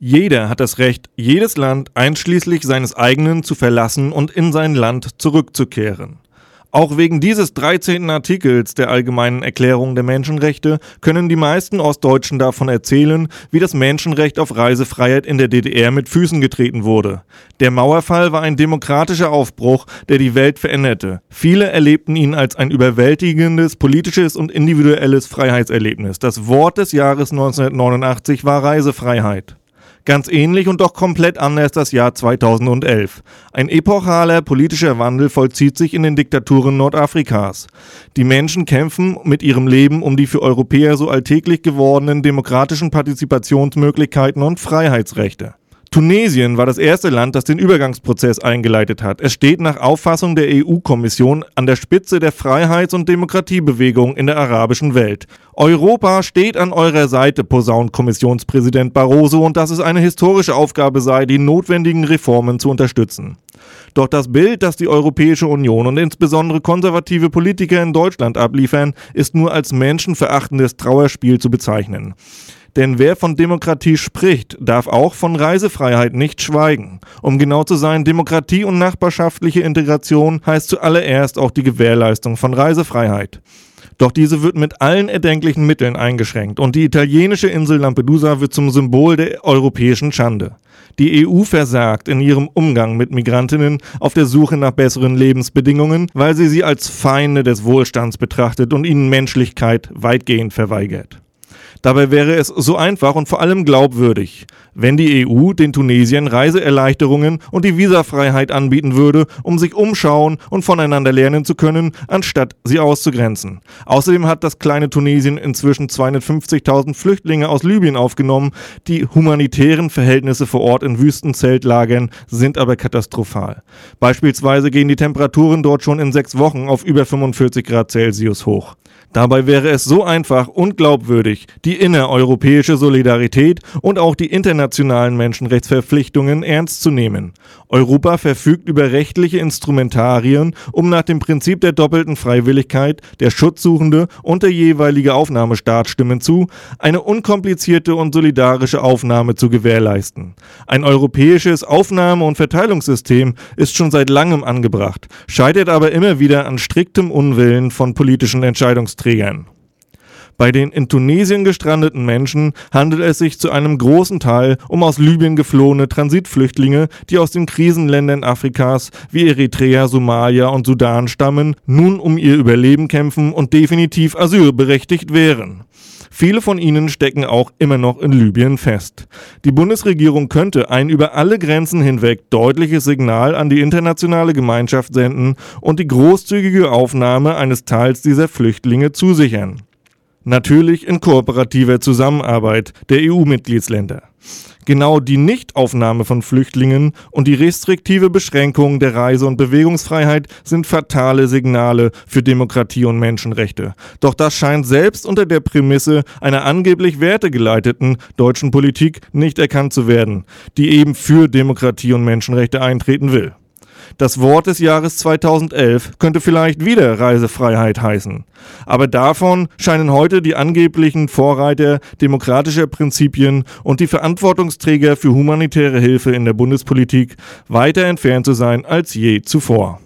Jeder hat das Recht, jedes Land einschließlich seines eigenen zu verlassen und in sein Land zurückzukehren. Auch wegen dieses 13. Artikels der Allgemeinen Erklärung der Menschenrechte können die meisten Ostdeutschen davon erzählen, wie das Menschenrecht auf Reisefreiheit in der DDR mit Füßen getreten wurde. Der Mauerfall war ein demokratischer Aufbruch, der die Welt veränderte. Viele erlebten ihn als ein überwältigendes politisches und individuelles Freiheitserlebnis. Das Wort des Jahres 1989 war Reisefreiheit. Ganz ähnlich und doch komplett anders das Jahr 2011. Ein epochaler politischer Wandel vollzieht sich in den Diktaturen Nordafrikas. Die Menschen kämpfen mit ihrem Leben um die für Europäer so alltäglich gewordenen demokratischen Partizipationsmöglichkeiten und Freiheitsrechte. Tunesien war das erste Land, das den Übergangsprozess eingeleitet hat. Es steht nach Auffassung der EU-Kommission an der Spitze der Freiheits- und Demokratiebewegung in der arabischen Welt. Europa steht an eurer Seite, posaunt Kommissionspräsident Barroso, und dass es eine historische Aufgabe sei, die notwendigen Reformen zu unterstützen. Doch das Bild, das die Europäische Union und insbesondere konservative Politiker in Deutschland abliefern, ist nur als menschenverachtendes Trauerspiel zu bezeichnen. Denn wer von Demokratie spricht, darf auch von Reisefreiheit nicht schweigen. Um genau zu sein, Demokratie und nachbarschaftliche Integration heißt zuallererst auch die Gewährleistung von Reisefreiheit. Doch diese wird mit allen erdenklichen Mitteln eingeschränkt und die italienische Insel Lampedusa wird zum Symbol der europäischen Schande. Die EU versagt in ihrem Umgang mit Migrantinnen auf der Suche nach besseren Lebensbedingungen, weil sie sie als Feinde des Wohlstands betrachtet und ihnen Menschlichkeit weitgehend verweigert. Dabei wäre es so einfach und vor allem glaubwürdig, wenn die EU den Tunesien Reiseerleichterungen und die Visafreiheit anbieten würde, um sich umschauen und voneinander lernen zu können, anstatt sie auszugrenzen. Außerdem hat das kleine Tunesien inzwischen 250.000 Flüchtlinge aus Libyen aufgenommen. Die humanitären Verhältnisse vor Ort in Wüstenzeltlagern sind aber katastrophal. Beispielsweise gehen die Temperaturen dort schon in sechs Wochen auf über 45 Grad Celsius hoch. Dabei wäre es so einfach und glaubwürdig, die innereuropäische Solidarität und auch die internationalen Menschenrechtsverpflichtungen ernst zu nehmen. Europa verfügt über rechtliche Instrumentarien, um nach dem Prinzip der doppelten Freiwilligkeit der Schutzsuchende und der jeweilige Aufnahmestaat stimmen zu, eine unkomplizierte und solidarische Aufnahme zu gewährleisten. Ein europäisches Aufnahme- und Verteilungssystem ist schon seit langem angebracht, scheitert aber immer wieder an striktem Unwillen von politischen Entscheidungsträgern. Bei den in Tunesien gestrandeten Menschen handelt es sich zu einem großen Teil um aus Libyen geflohene Transitflüchtlinge, die aus den Krisenländern Afrikas wie Eritrea, Somalia und Sudan stammen, nun um ihr Überleben kämpfen und definitiv asylberechtigt wären. Viele von ihnen stecken auch immer noch in Libyen fest. Die Bundesregierung könnte ein über alle Grenzen hinweg deutliches Signal an die internationale Gemeinschaft senden und die großzügige Aufnahme eines Teils dieser Flüchtlinge zusichern. Natürlich in kooperativer Zusammenarbeit der EU-Mitgliedsländer. Genau die Nichtaufnahme von Flüchtlingen und die restriktive Beschränkung der Reise- und Bewegungsfreiheit sind fatale Signale für Demokratie und Menschenrechte. Doch das scheint selbst unter der Prämisse einer angeblich wertegeleiteten deutschen Politik nicht erkannt zu werden, die eben für Demokratie und Menschenrechte eintreten will. Das Wort des Jahres 2011 könnte vielleicht wieder Reisefreiheit heißen. Aber davon scheinen heute die angeblichen Vorreiter demokratischer Prinzipien und die Verantwortungsträger für humanitäre Hilfe in der Bundespolitik weiter entfernt zu sein als je zuvor.